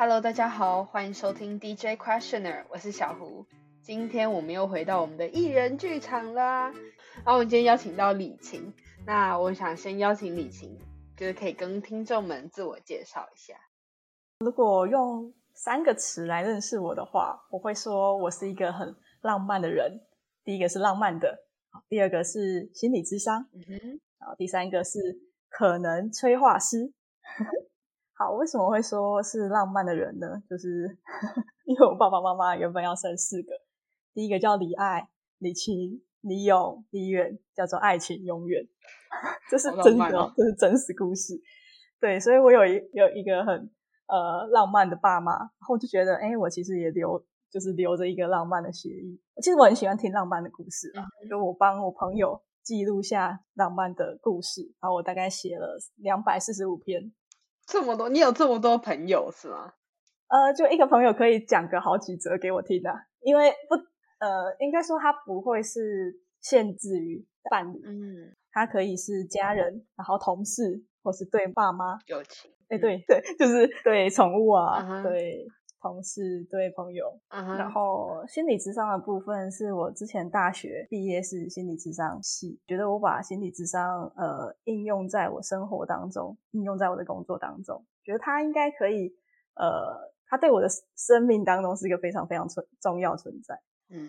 Hello，大家好，欢迎收听 DJ Questioner，我是小胡。今天我们又回到我们的艺人剧场啦。然后我们今天邀请到李晴，那我想先邀请李晴，就是可以跟听众们自我介绍一下。如果用三个词来认识我的话，我会说我是一个很浪漫的人。第一个是浪漫的，第二个是心理智商，嗯哼，然后第三个是可能催化师。好，为什么会说是浪漫的人呢？就是 因为我爸爸妈妈原本要生四个，第一个叫李爱、李晴、李勇、李远，叫做爱情永远，这是真的，这是真实故事。对，所以我有一有一个很呃浪漫的爸妈，然后就觉得，哎，我其实也留就是留着一个浪漫的协议。其实我很喜欢听浪漫的故事啊，就我帮我朋友记录下浪漫的故事，然后我大概写了两百四十五篇。这么多，你有这么多朋友是吗？呃，就一个朋友可以讲个好几则给我听的，因为不，呃，应该说他不会是限制于伴侣，嗯，他可以是家人，然后同事，或是对爸妈友情，哎，对对，就是对宠物啊，对。同事对朋友，然后心理智商的部分是我之前大学毕业是心理智商系，觉得我把心理智商呃应用在我生活当中，应用在我的工作当中，觉得它应该可以呃，它对我的生命当中是一个非常非常存重要存在，嗯。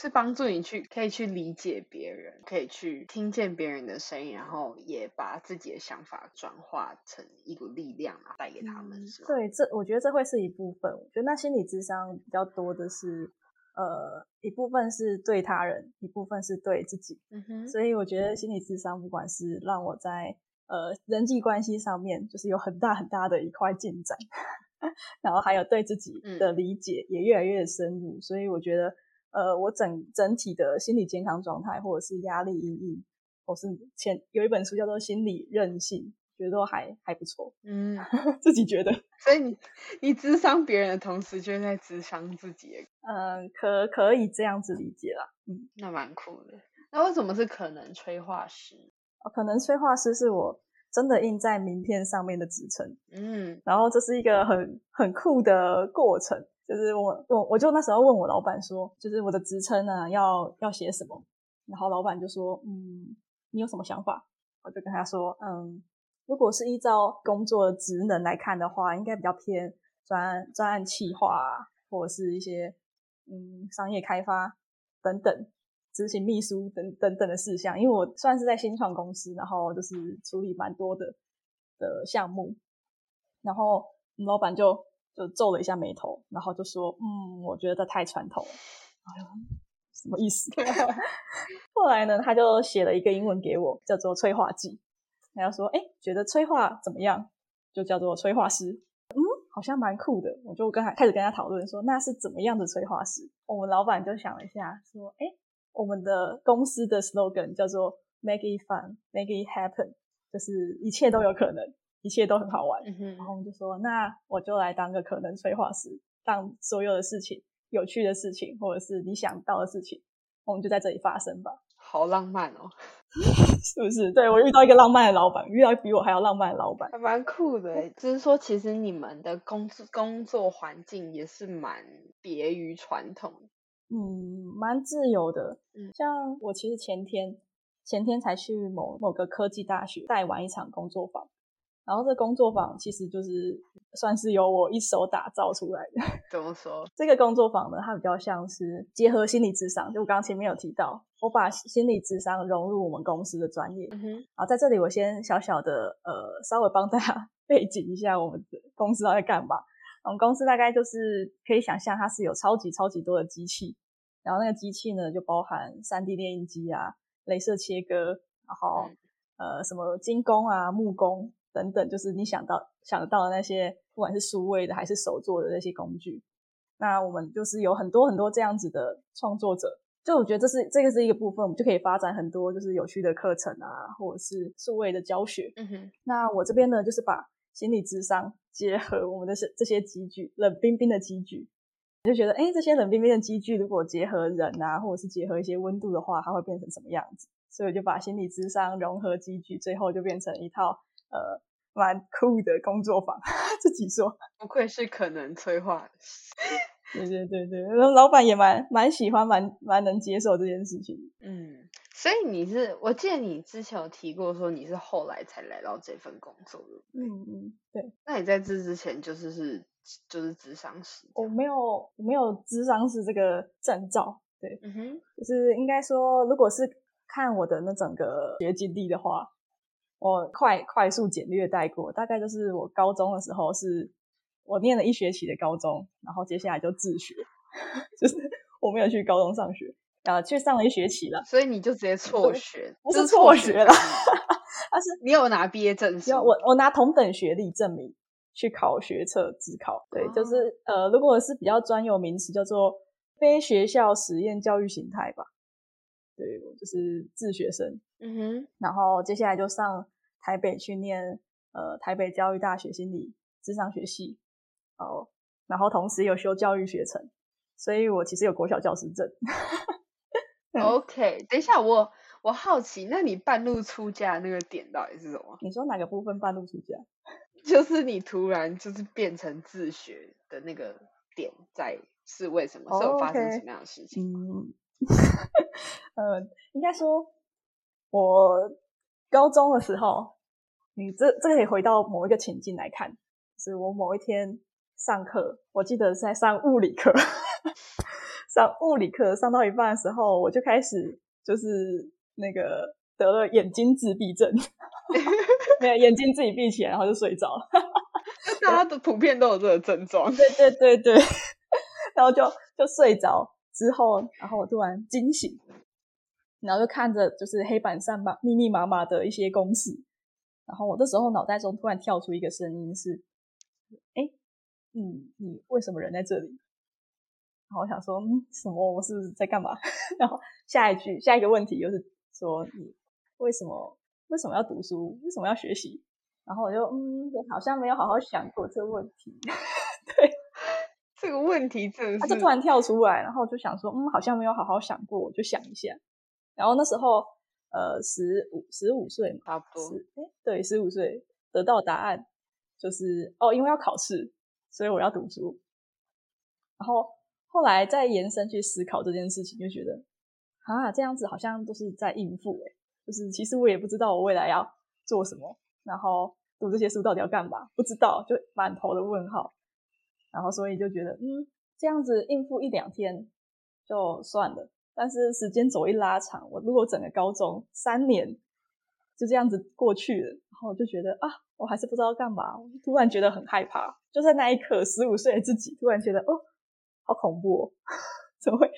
是帮助你去可以去理解别人，可以去听见别人的声音，然后也把自己的想法转化成一股力量啊，带给他们。对，这我觉得这会是一部分。我觉得那心理智商比较多的是，呃，一部分是对他人，一部分是对自己。嗯哼。所以我觉得心理智商不管是让我在呃人际关系上面，就是有很大很大的一块进展，然后还有对自己的理解也越来越深入。所以我觉得。呃，我整整体的心理健康状态，或者是压力阴影，或是前有一本书叫做《心理韧性》，觉得都还还不错。嗯，自己觉得。所以你你智商别人的同时，就在智商自己。嗯，可可以这样子理解啦。嗯，那蛮酷的。那为什么是可能催化师？哦，可能催化师是我真的印在名片上面的职称。嗯，然后这是一个很很酷的过程。就是我我我就那时候问我老板说，就是我的职称呢要要写什么，然后老板就说，嗯，你有什么想法？我就跟他说，嗯，如果是依照工作职能来看的话，应该比较偏专案专案企划啊或者是一些嗯商业开发等等执行秘书等等等的事项，因为我算是在新创公司，然后就是处理蛮多的的项目，然后老板就。就皱了一下眉头，然后就说：“嗯，我觉得太传统了。”哎呦，什么意思？后来呢，他就写了一个英文给我，叫做催化剂。他就说：“哎，觉得催化怎么样？就叫做催化师。”嗯，好像蛮酷的。我就跟他开始跟他讨论说：“那是怎么样的催化师？”我们老板就想了一下，说：“哎，我们的公司的 slogan 叫做 ‘Make it fun, make it happen’，就是一切都有可能。”一切都很好玩，然后我们就说，那我就来当个可能催化师，让所有的事情、有趣的事情，或者是你想到的事情，我们就在这里发生吧。好浪漫哦，是不是？对我遇到一个浪漫的老板，遇到比我还要浪漫的老板，还蛮酷的。就是说，其实你们的工作工作环境也是蛮别于传统，嗯，蛮自由的。嗯，像我其实前天前天才去某某个科技大学带完一场工作坊。然后这工作坊其实就是算是由我一手打造出来的。怎么说？这个工作坊呢，它比较像是结合心理智商，就我刚刚前面有提到，我把心理智商融入我们公司的专业。嗯哼。好，在这里我先小小的呃，稍微帮大家 背景一下我们的公司在干嘛。我们公司大概就是可以想象，它是有超级超级多的机器，然后那个机器呢，就包含三 D 列印机啊、镭射切割，然后呃什么精工啊、木工。等等，就是你想到想到的那些，不管是数位的还是手做的那些工具，那我们就是有很多很多这样子的创作者，就我觉得这是这个是一个部分，我们就可以发展很多就是有趣的课程啊，或者是数位的教学。嗯哼。那我这边呢，就是把心理智商结合我们的这这些机具，冷冰冰的机具，就觉得哎，这些冷冰冰的机具如果结合人啊，或者是结合一些温度的话，它会变成什么样子？所以我就把心理智商融合机具，最后就变成一套呃。蛮酷的工作坊，自己说。不愧是可能催化。对 对对对，老板也蛮蛮喜欢，蛮蛮能接受这件事情。嗯，所以你是，我记得你之前有提过说你是后来才来到这份工作的。嗯嗯，对。那你在这之前就是是就是智商师？我没有我没有智商师这个证照。对，嗯哼，就是应该说，如果是看我的那整个学经历的话，我快快速简略带过，大概就是我高中的时候是。我念了一学期的高中，然后接下来就自学，就是我没有去高中上学，啊，去上了一学期了，所以你就直接辍学，不是辍学了，但是你有拿毕业证书，我我拿同等学历证明去考学测自考，对，就是呃，如果是比较专有名词叫做非学校实验教育形态吧，对，我就是自学生，嗯哼，然后接下来就上台北去念呃台北教育大学心理智商学系。哦，然后同时有修教育学程，所以我其实有国小教师证。OK，等一下，我我好奇，那你半路出家那个点到底是什么？你说哪个部分半路出家？就是你突然就是变成自学的那个点在是为什么？是有发生什么样的事情？嗯，呃，应该说，我高中的时候，你这这可以回到某一个情境来看，是我某一天。上课，我记得在上物理课，上物理课上到一半的时候，我就开始就是那个得了眼睛自闭症，没有眼睛自己闭起来，然后就睡着了。大家都普遍都有这个症状。对对对对，然后就就睡着之后，然后我突然惊醒，然后就看着就是黑板上嘛密密麻麻的一些公式，然后我这时候脑袋中突然跳出一个声音是，哎。嗯，你为什么人在这里？然后我想说，嗯，什么？我是在干嘛？然后下一句，下一个问题又是说，你为什么为什么要读书？为什么要学习？然后我就嗯，好像没有好好想过这个问题。对，这个问题真的，他就突然跳出来，然后就想说，嗯，好像没有好好想过，我就想一下。然后那时候，呃，十五十五岁嘛，差不多。哎，对，十五岁得到答案就是哦，因为要考试。所以我要读书，然后后来再延伸去思考这件事情，就觉得啊，这样子好像都是在应付哎，就是其实我也不知道我未来要做什么，然后读这些书到底要干嘛，不知道，就满头的问号。然后所以就觉得，嗯，这样子应付一两天就算了。但是时间走一拉长，我如果整个高中三年就这样子过去了，然后我就觉得啊。我还是不知道干嘛，突然觉得很害怕。就在那一刻，十五岁的自己突然觉得，哦，好恐怖哦，怎么会，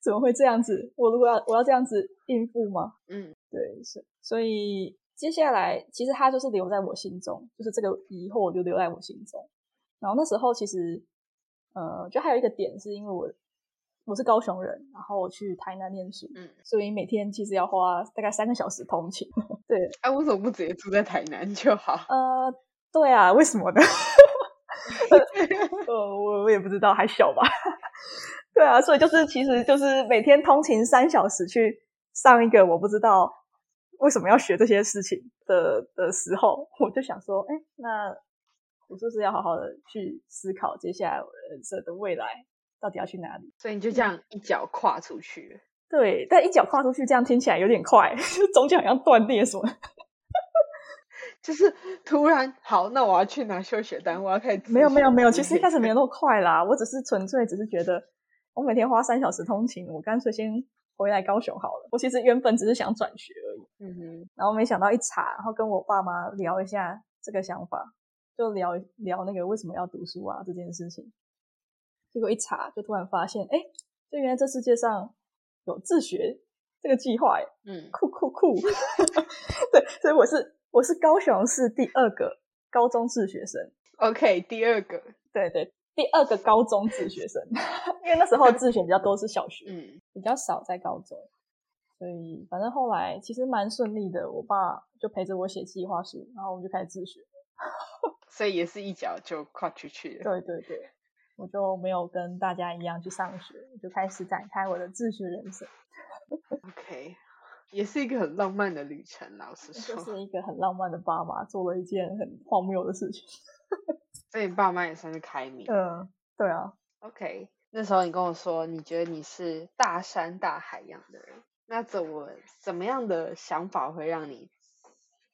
怎么会这样子？我如果要，我要这样子应付吗？嗯，对，是。所以接下来，其实他就是留在我心中，就是这个疑惑就留在我心中。然后那时候，其实，呃，就还有一个点，是因为我。我是高雄人，然后我去台南念书，嗯，所以每天其实要花大概三个小时通勤。对，哎，为什么不直接住在台南就好？呃，对啊，为什么呢？呃，我我也不知道，还小吧。对啊，所以就是其实就是每天通勤三小时去上一个我不知道为什么要学这些事情的的时候，我就想说，哎，那我是不是要好好的去思考接下来我人生的未来？到底要去哪里？所以你就这样一脚跨出去。对，但一脚跨出去这样听起来有点快，中间好像断裂什么。就是突然好，那我要去拿休学单，我要开始。没有没有没有，其实一开始没有那么快啦。我只是纯粹只是觉得，我每天花三小时通勤，我干脆先回来高雄好了。我其实原本只是想转学而已。嗯哼。然后没想到一查，然后跟我爸妈聊一下这个想法，就聊聊那个为什么要读书啊这件事情。结果一查，就突然发现，哎，就原来这世界上有自学这个计划，嗯，酷酷酷，对，所以我是我是高雄市第二个高中自学生，OK，第二个，对对，第二个高中自学生，因为那时候自选比较多是小学，嗯，比较少在高中，所以反正后来其实蛮顺利的，我爸就陪着我写计划书，然后我们就开始自学，所以也是一脚就跨出去了，对对对。我就没有跟大家一样去上学，就开始展开我的自学人生。OK，也是一个很浪漫的旅程，老实说，就是一个很浪漫的爸妈做了一件很荒谬的事情。所以爸妈也算是开明。嗯，对啊。OK，那时候你跟我说，你觉得你是大山大海一样的人，那怎么怎么样的想法会让你，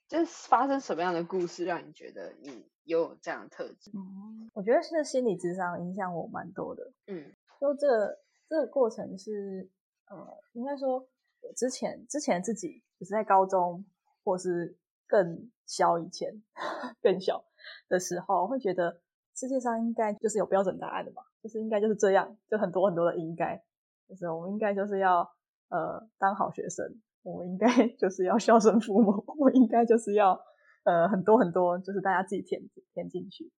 就是发生什么样的故事让你觉得你有这样的特质？嗯，我觉得是心理智商影响我蛮多的。嗯，就这这个过程是，呃，应该说我之前之前自己就是在高中或是更小以前更小的时候，会觉得世界上应该就是有标准答案的嘛。就是应该就是这样，就很多很多的应该，就是我们应该就是要呃当好学生，我们应该 就是要孝顺父母，我们应该就是要呃很多很多，就是大家自己填填进去。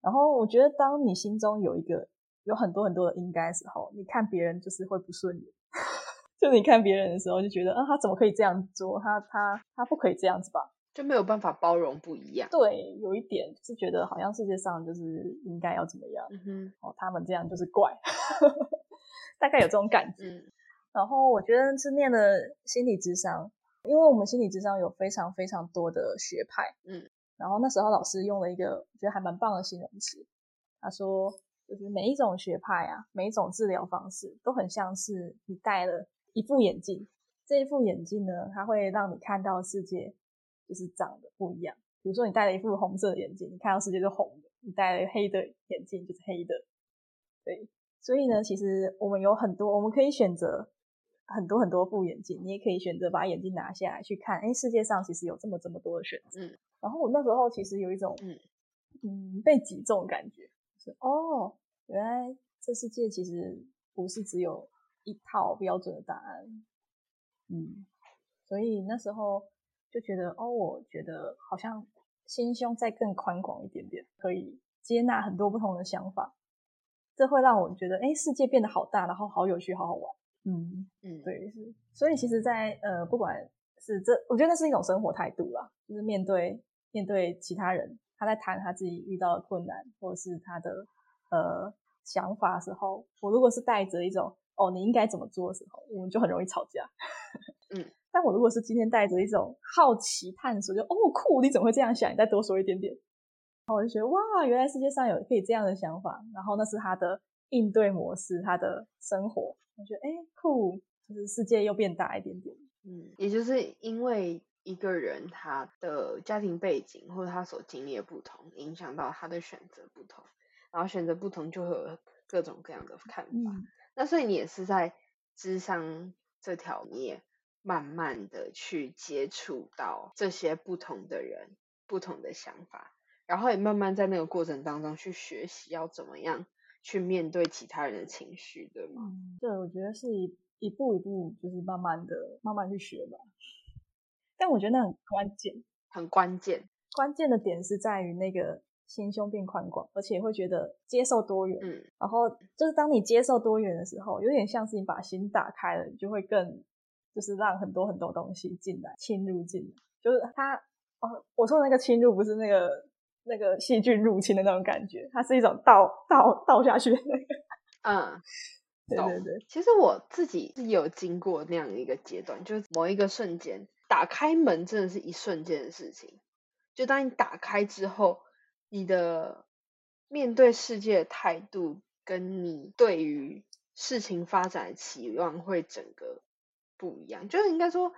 然后我觉得，当你心中有一个有很多很多的应该时候，你看别人就是会不顺眼，就你看别人的时候就觉得，啊他怎么可以这样做？他他他不可以这样子吧？就没有办法包容不一样，对，有一点是觉得好像世界上就是应该要怎么样，哦，他们这样就是怪，大概有这种感觉。然后我觉得是念了心理智商，因为我们心理智商有非常非常多的学派，嗯，然后那时候老师用了一个我觉得还蛮棒的形容词，他说就是每一种学派啊，每一种治疗方式都很像是你戴了一副眼镜，这一副眼镜呢，它会让你看到世界。就是长得不一样，比如说你戴了一副红色的眼镜，你看到世界是红的；你戴了黑的眼镜就是黑的。对，所以呢，其实我们有很多，我们可以选择很多很多副眼镜，你也可以选择把眼镜拿下来去看。哎，世界上其实有这么这么多的选择。嗯。然后我那时候其实有一种嗯嗯被击中的感觉，是哦，原来这世界其实不是只有一套标准的答案。嗯，所以那时候。就觉得哦，我觉得好像心胸再更宽广一点点，可以接纳很多不同的想法，这会让我觉得哎，世界变得好大，然后好有趣，好好玩。嗯嗯，对，是。所以其实，在呃，不管是这，我觉得那是一种生活态度啦，就是面对面对其他人，他在谈他自己遇到的困难或者是他的呃想法的时候，我如果是带着一种哦，你应该怎么做的时候，我们就很容易吵架。嗯。但我如果是今天带着一种好奇探索，就哦酷，你怎么会这样想？你再多说一点点，然后我就觉得哇，原来世界上有可以这样的想法。然后那是他的应对模式，他的生活，我觉得哎酷，就是世界又变大一点点。嗯，也就是因为一个人他的家庭背景或者他所经历的不同，影响到他的选择不同，然后选择不同就会有各种各样的看法。那所以你也是在智商这条你也。慢慢的去接触到这些不同的人、不同的想法，然后也慢慢在那个过程当中去学习要怎么样去面对其他人的情绪，对吗？对，我觉得是一一步一步，就是慢慢的、慢慢去学吧。但我觉得那很关键，很关键。关键的点是在于那个心胸变宽广，而且会觉得接受多元。嗯，然后就是当你接受多元的时候，有点像是你把心打开了，你就会更。就是让很多很多东西进来，侵入进来，就是他哦，我说的那个侵入不是那个那个细菌入侵的那种感觉，它是一种倒倒倒下去的那个。嗯，对对对。其实我自己是有经过那样的一个阶段，就是某一个瞬间打开门，真的是一瞬间的事情。就当你打开之后，你的面对世界的态度，跟你对于事情发展的期望，会整个。不一样，就是应该说，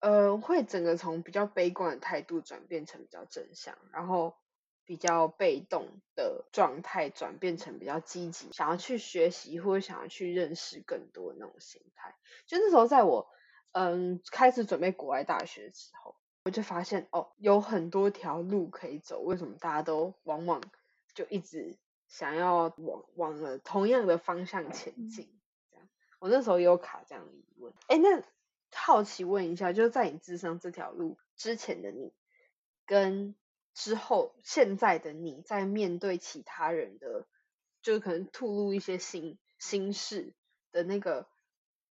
呃，会整个从比较悲观的态度转变成比较正向，然后比较被动的状态转变成比较积极，想要去学习或者想要去认识更多的那种心态。就那时候，在我嗯开始准备国外大学的时候，我就发现哦，有很多条路可以走，为什么大家都往往就一直想要往往了同样的方向前进？我那时候也有卡这样的疑问，哎，那好奇问一下，就是在你智商这条路之前的你，跟之后现在的你在面对其他人的，就是可能吐露一些心心事的那个，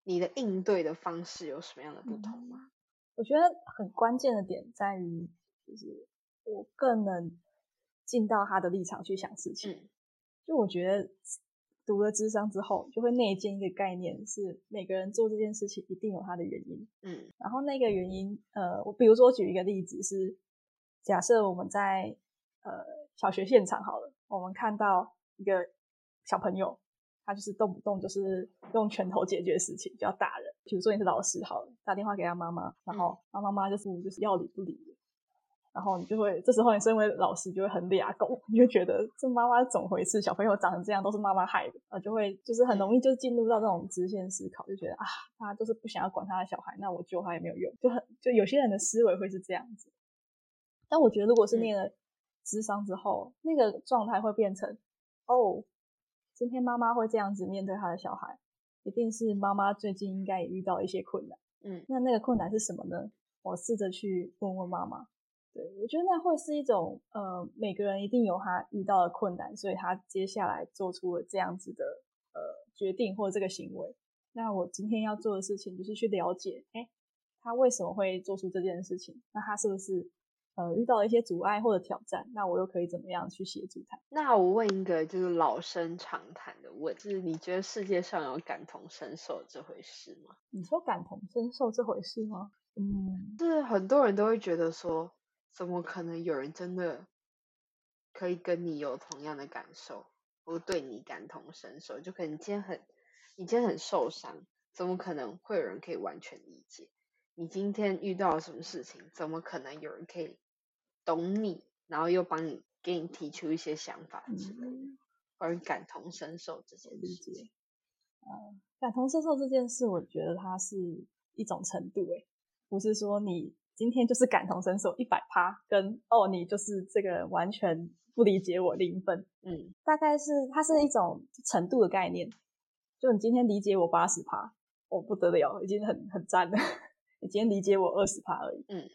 你的应对的方式有什么样的不同吗？我觉得很关键的点在于，就是我更能进到他的立场去想事情，就我觉得。读了智商之后，就会内建一个概念，是每个人做这件事情一定有他的原因。嗯，然后那个原因，呃，我比如说举一个例子是，假设我们在呃小学现场好了，我们看到一个小朋友，他就是动不动就是用拳头解决事情，就要打人。比如说你是老师好了，打电话给他妈妈，然后他妈妈就是就是要理不理。然后你就会，这时候你身为老师就会很俩狗，你就觉得这妈妈怎么回事？小朋友长成这样都是妈妈害的啊，就会就是很容易就进入到这种直线思考，就觉得啊，他就是不想要管他的小孩，那我救他也没有用，就很就有些人的思维会是这样子。但我觉得如果是念了智商之后，那个状态会变成哦，今天妈妈会这样子面对他的小孩，一定是妈妈最近应该也遇到一些困难。嗯，那那个困难是什么呢？我试着去问问妈妈。对，我觉得那会是一种，呃，每个人一定有他遇到的困难，所以他接下来做出了这样子的，呃，决定或者这个行为。那我今天要做的事情就是去了解，哎，他为什么会做出这件事情？那他是不是，呃，遇到了一些阻碍或者挑战？那我又可以怎么样去协助他？那我问一个就是老生常谈的问，就是你觉得世界上有感同身受这回事吗？你说感同身受这回事吗？嗯，是很多人都会觉得说。怎么可能有人真的可以跟你有同样的感受，或对你感同身受？就可能你今天很，你今天很受伤，怎么可能会有人可以完全理解？你今天遇到了什么事情，怎么可能有人可以懂你，然后又帮你给你提出一些想法之类的，或者感同身受这件事情？嗯，感同身受这件事，我觉得它是一种程度，诶，不是说你。今天就是感同身受一百趴，跟哦你就是这个完全不理解我零分，嗯，大概是它是一种程度的概念。就你今天理解我八十趴，我不得了，已经很很赞了。你今天理解我二十趴而已，嗯，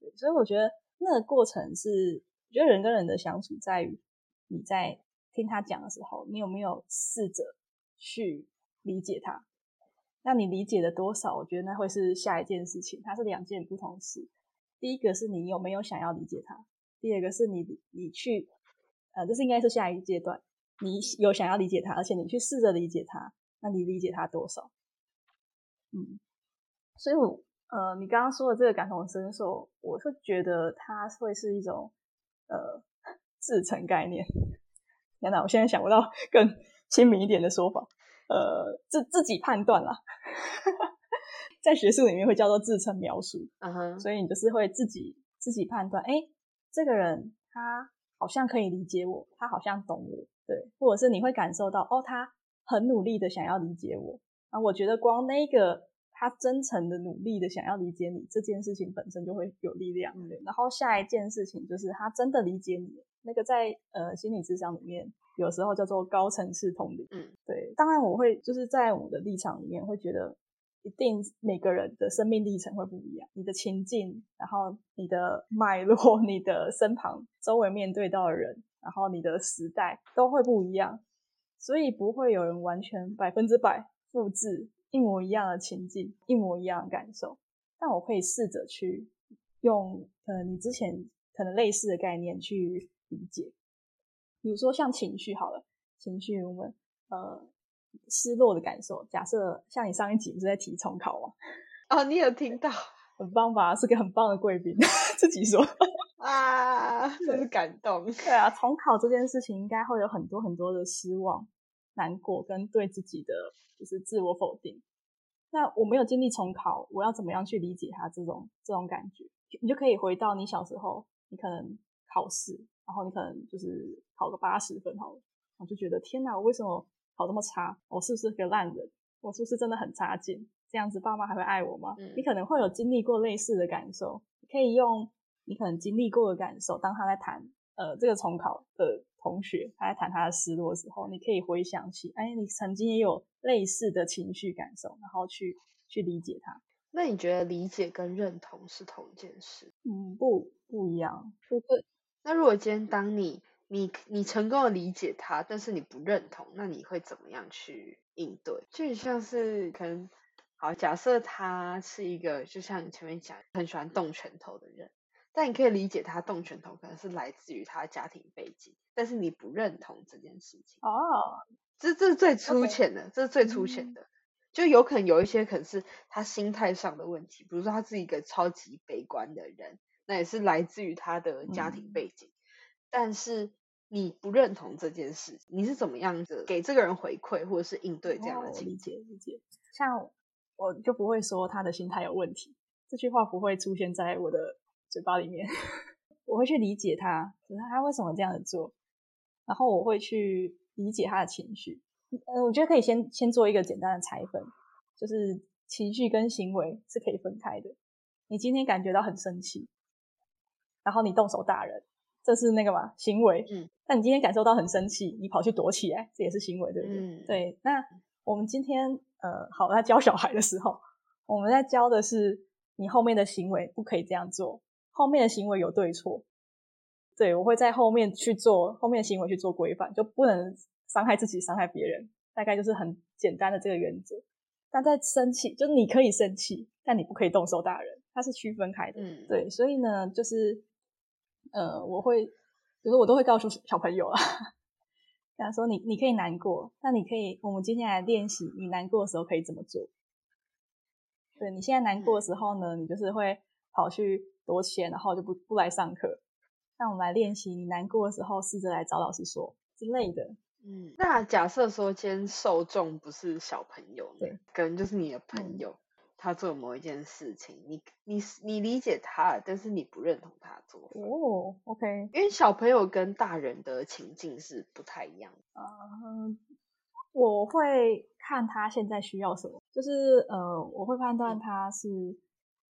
对。所以我觉得那个过程是，我觉得人跟人的相处在于你在听他讲的时候，你有没有试着去理解他。那你理解的多少？我觉得那会是下一件事情，它是两件不同事。第一个是你有没有想要理解他，第二个是你你去，呃，这是应该是下一个阶段，你有想要理解他，而且你去试着理解他，那你理解他多少？嗯，所以我呃，你刚刚说的这个感同身受，我是觉得它会是一种呃自成概念。天哪，我现在想不到更亲民一点的说法。呃，自自己判断啦，在学术里面会叫做自成描述，嗯哼，所以你就是会自己自己判断，哎，这个人他好像可以理解我，他好像懂我，对，或者是你会感受到，哦，他很努力的想要理解我，啊，我觉得光那个他真诚的努力的想要理解你这件事情本身就会有力量，对，然后下一件事情就是他真的理解你，那个在呃心理智商里面。有时候叫做高层次同理，嗯，对。当然，我会就是在我的立场里面会觉得，一定每个人的生命历程会不一样，你的情境，然后你的脉络，你的身旁周围面对到的人，然后你的时代都会不一样，所以不会有人完全百分之百复制一模一样的情境，一模一样的感受。但我可以试着去用，呃，你之前可能类似的概念去理解。比如说像情绪好了，情绪我们呃失落的感受。假设像你上一集不是在提重考吗？哦，你有听到？很棒吧？是个很棒的贵宾，自己说啊，真是感动。对啊，重考这件事情应该会有很多很多的失望、难过跟对自己的就是自我否定。那我没有经历重考，我要怎么样去理解他这种这种感觉？你就可以回到你小时候，你可能考试。然后你可能就是考个八十分好了，我就觉得天哪，我为什么考这么差？我是不是个烂人？我是不是真的很差劲？这样子爸妈还会爱我吗？你可能会有经历过类似的感受，可以用你可能经历过的感受，当他在谈呃这个重考的同学，他在谈他的失落的时候，你可以回想起，哎，你曾经也有类似的情绪感受，然后去去理解他。那你觉得理解跟认同是同一件事？嗯，不不一样，不对。那如果今天当你你你成功的理解他，但是你不认同，那你会怎么样去应对？就像是可能好，假设他是一个就像你前面讲很喜欢动拳头的人，但你可以理解他动拳头可能是来自于他家庭背景，但是你不认同这件事情。哦，这这是最粗浅的，这是最粗浅的，就有可能有一些可能是他心态上的问题，比如说他是一个超级悲观的人。那也是来自于他的家庭背景，但是你不认同这件事，你是怎么样子给这个人回馈，或者是应对这样的情节？理解，像我就不会说他的心态有问题，这句话不会出现在我的嘴巴里面。我会去理解他，他为什么这样子做，然后我会去理解他的情绪。嗯，我觉得可以先先做一个简单的拆分，就是情绪跟行为是可以分开的。你今天感觉到很生气，然后你动手打人，这是那个嘛行为。嗯。那你今天感受到很生气，你跑去躲起来，这也是行为，对不对？嗯。对。那我们今天呃，好，在教小孩的时候，我们在教的是你后面的行为不可以这样做，后面的行为有对错。对，我会在后面去做后面的行为去做规范，就不能伤害自己、伤害别人，大概就是很简单的这个原则。但在生气，就是你可以生气，但你不可以动手打人，它是区分开的。嗯，对，所以呢，就是呃，我会，就是我都会告诉小朋友啊，这样说你你可以难过，那你可以，我们接下来练习，你难过的时候可以怎么做？对你现在难过的时候呢，你就是会跑去躲起来，然后就不不来上课。那我们来练习，你难过的时候，试着来找老师说之类的。嗯，那假设说今天受众不是小朋友，对，可能就是你的朋友，他做某一件事情，你你你理解他，但是你不认同他做。哦，OK，因为小朋友跟大人的情境是不太一样。嗯，我会看他现在需要什么，就是呃，我会判断他是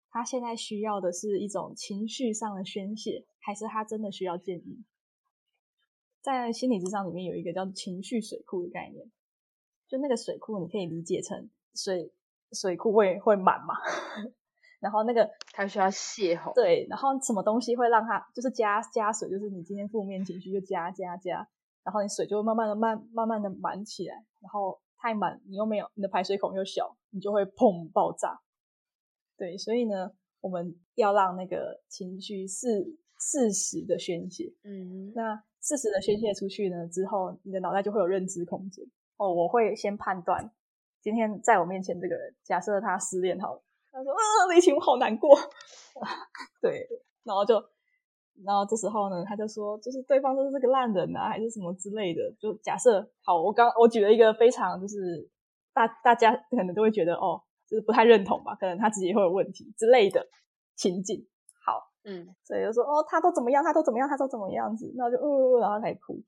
他现在需要的是一种情绪上的宣泄。还是他真的需要建议，在心理智商里面有一个叫情绪水库的概念，就那个水库你可以理解成水水库会会满嘛，然后那个他需要泄洪，对，然后什么东西会让他就是加加水，就是你今天负面情绪就加加加，然后你水就会慢慢的慢慢慢的满起来，然后太满你又没有你的排水孔又小，你就会砰爆炸，对，所以呢，我们要让那个情绪是。适时的宣泄，嗯，那适时的宣泄出去呢之后，你的脑袋就会有认知空间。哦，我会先判断，今天在我面前这个人，假设他失恋好了，他说：“啊，李晴，我好难过。”对，然后就，然后这时候呢，他就说：“就是对方就是个烂人啊，还是什么之类的。”就假设好，我刚我举了一个非常就是大大家可能都会觉得哦，就是不太认同吧，可能他自己会有问题之类的情境。嗯，所以就说哦，他都怎么样，他都怎么样，他都怎么样子，那就呃，然后开始哭。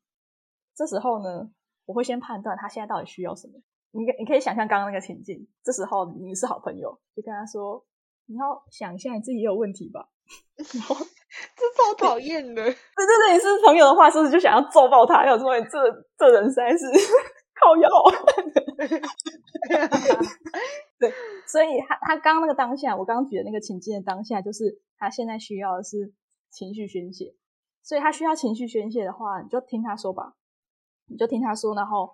这时候呢，我会先判断他现在到底需要什么。你你可以想象刚刚那个情境，这时候你是好朋友，就跟他说，你要想一下你自己也有问题吧。然后这超讨厌的。对对对，你是朋友的话，是不是就想要揍爆他？要说这这人实在是 靠药。对，所以他他刚那个当下，我刚刚举的那个情境的当下，就是他现在需要的是情绪宣泄，所以他需要情绪宣泄的话，你就听他说吧，你就听他说，然后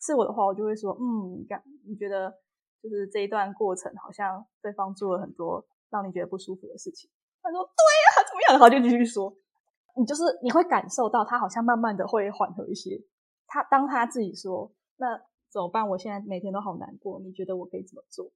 是我的话，我就会说，嗯，你感你觉得就是这一段过程，好像对方做了很多让你觉得不舒服的事情。他说，对呀，怎么样？然后就继续说，你就是你会感受到他好像慢慢的会缓和一些。他当他自己说，那。怎么办？我现在每天都好难过。你觉得我可以怎么做？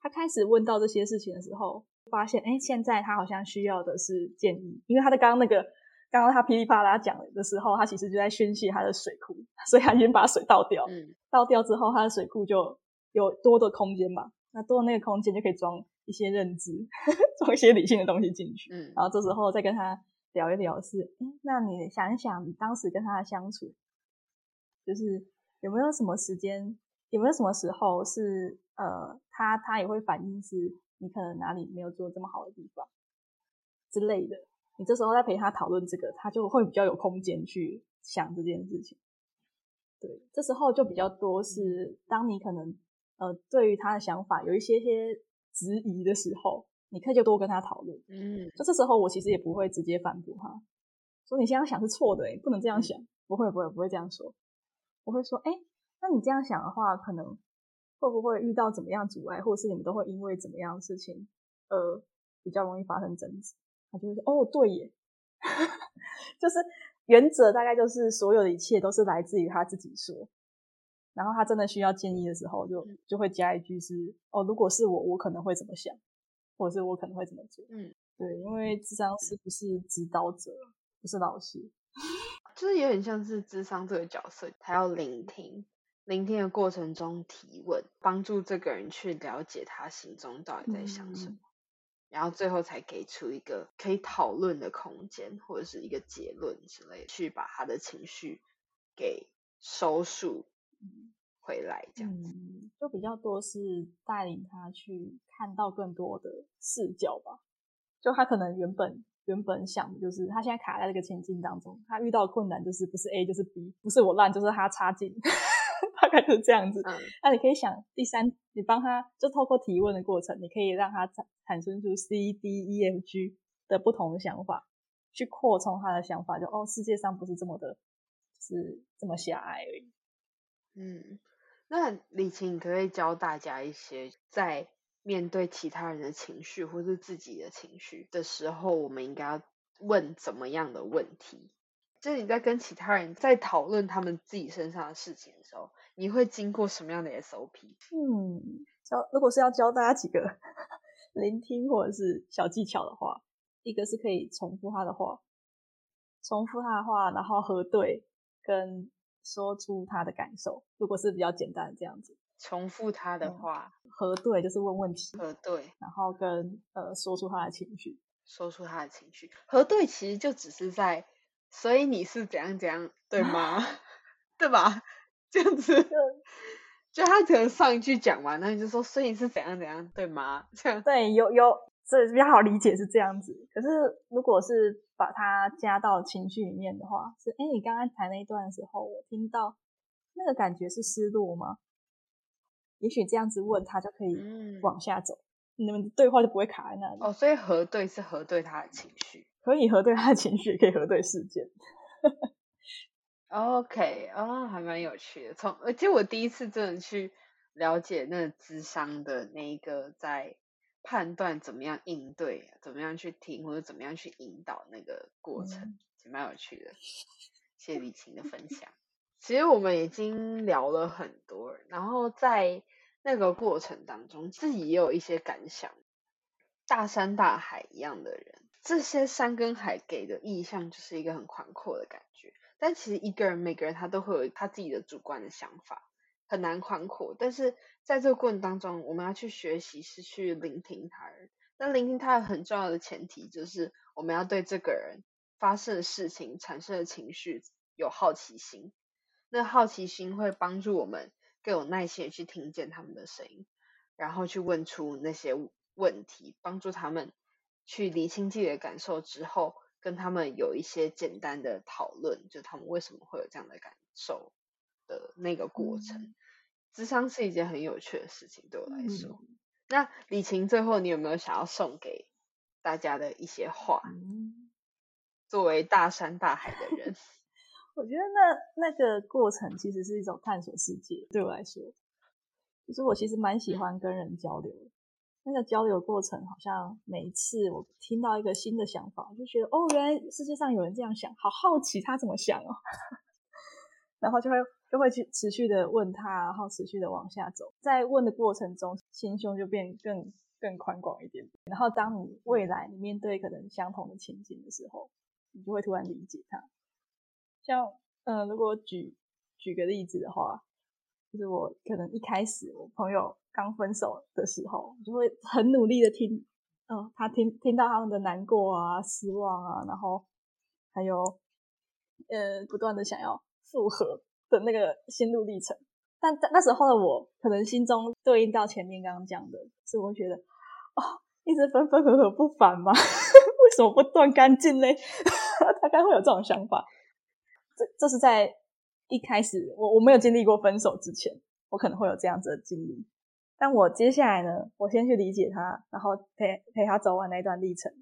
他开始问到这些事情的时候，发现，哎，现在他好像需要的是建议，因为他在刚刚那个，刚刚他噼里啪啦讲的时候，他其实就在宣泄他的水库，所以他先把水倒掉。嗯，倒掉之后，他的水库就有多的空间嘛？那多的那个空间就可以装一些认知，装一些理性的东西进去。嗯，然后这时候再跟他聊一聊，是，哎，那你想一想，你当时跟他的相处，就是。有没有什么时间？有没有什么时候是呃，他他也会反映是你可能哪里没有做这么好的地方之类的？你这时候在陪他讨论这个，他就会比较有空间去想这件事情。对，这时候就比较多是当你可能呃对于他的想法有一些些质疑的时候，你可以就多跟他讨论。嗯，就这时候我其实也不会直接反驳他，说你现在想是错的，不能这样想。不会不会不会这样说。我会说，哎，那你这样想的话，可能会不会遇到怎么样阻碍，或者是你们都会因为怎么样的事情，呃，比较容易发生争执？他就会说，哦，对耶，就是原则大概就是所有的一切都是来自于他自己说，然后他真的需要建议的时候，就就会加一句是，哦，如果是我，我可能会怎么想，或者是我可能会怎么做？嗯，对，因为智商师不是指导者，不是老师。就是有点像是智商这个角色，他要聆听，聆听的过程中提问，帮助这个人去了解他心中到底在想什么，然后最后才给出一个可以讨论的空间或者是一个结论之类，去把他的情绪给收束回来，这样子就比较多是带领他去看到更多的视角吧，就他可能原本。原本想的就是，他现在卡在这个情境当中，他遇到困难就是不是 A 就是 B，不是我烂就是他差劲，大概就是这样子。那你可以想第三，你帮他就透过提问的过程，你可以让他产产生出 C D E F G 的不同的想法，去扩充他的想法，就哦，世界上不是这么的，是这么狭隘而已。嗯，那李晴可以教大家一些在。面对其他人的情绪或是自己的情绪的时候，我们应该要问怎么样的问题？就是你在跟其他人在讨论他们自己身上的事情的时候，你会经过什么样的 SOP？嗯，教如果是要教大家几个 聆听或者是小技巧的话，一个是可以重复他的话，重复他的话，然后核对跟说出他的感受。如果是比较简单的这样子。重复他的话，核对就是问问题，核对，然后跟呃说出他的情绪，说出他的情绪，核对其实就只是在，所以你是怎样怎样，对吗？对吧？这样子，就他可能上一句讲完，那你就说，所以你是怎样怎样，对吗？这样对，有有，这比较好理解是这样子。可是如果是把它加到情绪里面的话，是哎，你刚刚谈那一段的时候，我听到那个感觉是失落吗？也许这样子问他就可以往下走，你们的对话就不会卡在那里。哦，所以核对是核对他的情绪，可以核对他的情绪，可以核对事件。OK，啊，还蛮有趣的。从而且我第一次真的去了解那智商的那一个在判断怎么样应对，怎么样去听或者怎么样去引导那个过程，也蛮有趣的。谢谢李晴的分享。其实我们已经聊了很多，然后在那个过程当中，自己也有一些感想。大山大海一样的人，这些山跟海给的意象就是一个很宽阔的感觉。但其实一个人，每个人他都会有他自己的主观的想法，很难宽阔。但是在这个过程当中，我们要去学习，是去聆听他人。那聆听他人很重要的前提，就是我们要对这个人发生的事情、产生的情绪有好奇心。那好奇心会帮助我们更有耐心去听见他们的声音，然后去问出那些问题，帮助他们去理清自己的感受之后，跟他们有一些简单的讨论，就他们为什么会有这样的感受的那个过程。智商是一件很有趣的事情，对我来说。那李晴，最后你有没有想要送给大家的一些话？作为大山大海的人。我觉得那那个过程其实是一种探索世界，对我来说，就是我其实蛮喜欢跟人交流。那个交流过程，好像每一次我听到一个新的想法，就觉得哦，原来世界上有人这样想，好好奇他怎么想哦。然后就会就会去持续的问他，然后持续的往下走，在问的过程中，心胸就变更更宽广一点。然后当你未来你面对可能相同的情景的时候，你就会突然理解他。像嗯，如果举举个例子的话，就是我可能一开始我朋友刚分手的时候，我就会很努力的听，嗯，他听听到他们的难过啊、失望啊，然后还有呃不断的想要复合的那个心路历程。但在那时候的我，可能心中对应到前面刚刚讲的，是我觉得哦，一直分分合合不烦吗？为什么不断干净嘞？大概会有这种想法。这这是在一开始我我没有经历过分手之前，我可能会有这样子的经历。但我接下来呢，我先去理解他，然后陪陪他走完那段历程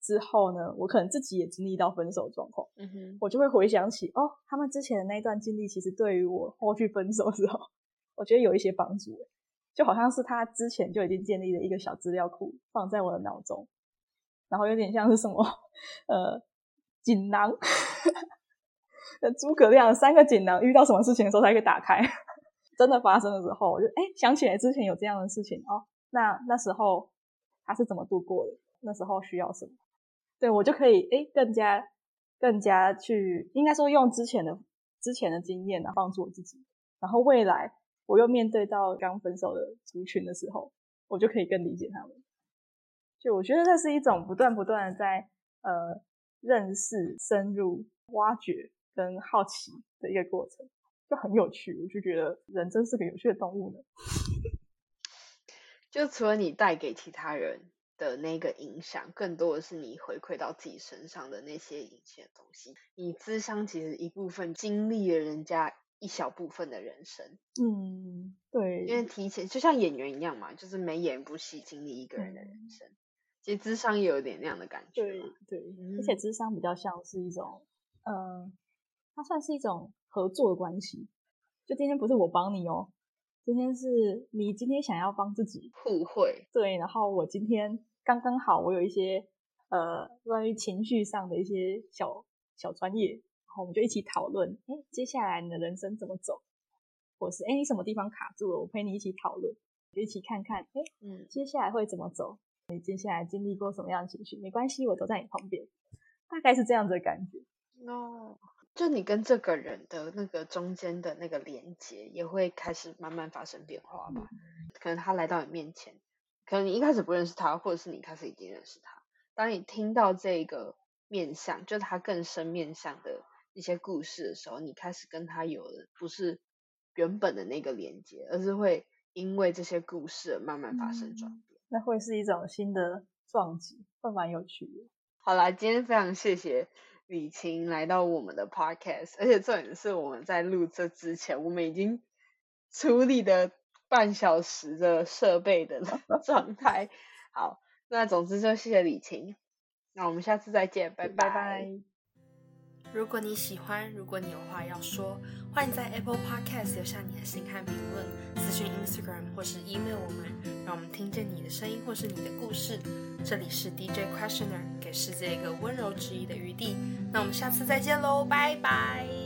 之后呢，我可能自己也经历到分手状况，嗯哼，我就会回想起哦，他们之前的那段经历，其实对于我后续分手之后，我觉得有一些帮助，就好像是他之前就已经建立了一个小资料库放在我的脑中，然后有点像是什么呃锦囊。诸葛亮三个锦囊，遇到什么事情的时候才可以打开？真的发生的时候，我就哎想起来之前有这样的事情哦。那那时候他是怎么度过的？那时候需要什么？对我就可以哎更加更加去，应该说用之前的之前的经验啊，帮助我自己。然后未来我又面对到刚分手的族群的时候，我就可以更理解他们。就我觉得这是一种不断不断的在呃认识、深入、挖掘跟好奇的一个过程，就很有趣。我就觉得人真是个有趣的动物呢。就除了你带给其他人的那个影响，更多的是你回馈到自己身上的那些引起的东西。你智商其实一部分经历了人家一小部分的人生。嗯，对。因为提前就像演员一样嘛，就是每演一部戏，经历一个人的人生。其实智商也有点那样的感觉。对对，而且智商比较像是一种，呃，它算是一种合作的关系。就今天不是我帮你哦。今天是你今天想要帮自己互惠，对，然后我今天刚刚好，我有一些呃关于情绪上的一些小小专业，然后我们就一起讨论，哎，接下来你的人生怎么走，或是哎你什么地方卡住了，我陪你一起讨论，就一起看看，哎，嗯，接下来会怎么走？你接下来经历过什么样的情绪？没关系，我都在你旁边，大概是这样子的感觉。哦。就你跟这个人的那个中间的那个连接，也会开始慢慢发生变化吧。可能他来到你面前，可能你一开始不认识他，或者是你开始已经认识他。当你听到这个面相，就他更深面相的一些故事的时候，你开始跟他有了不是原本的那个连接，而是会因为这些故事而慢慢发生转变。那会是一种新的撞击，会蛮有趣的。好啦，今天非常谢谢。李晴来到我们的 podcast，而且重点是我们在录这之前，我们已经处理的半小时的设备的 状态。好，那总之就谢谢李晴，那我们下次再见，拜拜。如果你喜欢，如果你有话要说，欢迎在 Apple Podcast 留下你的心看评论，私讯 Instagram 或是 email 我们，让我们听见你的声音或是你的故事。这里是 DJ Questioner，给世界一个温柔质疑的余地。那我们下次再见喽，拜拜。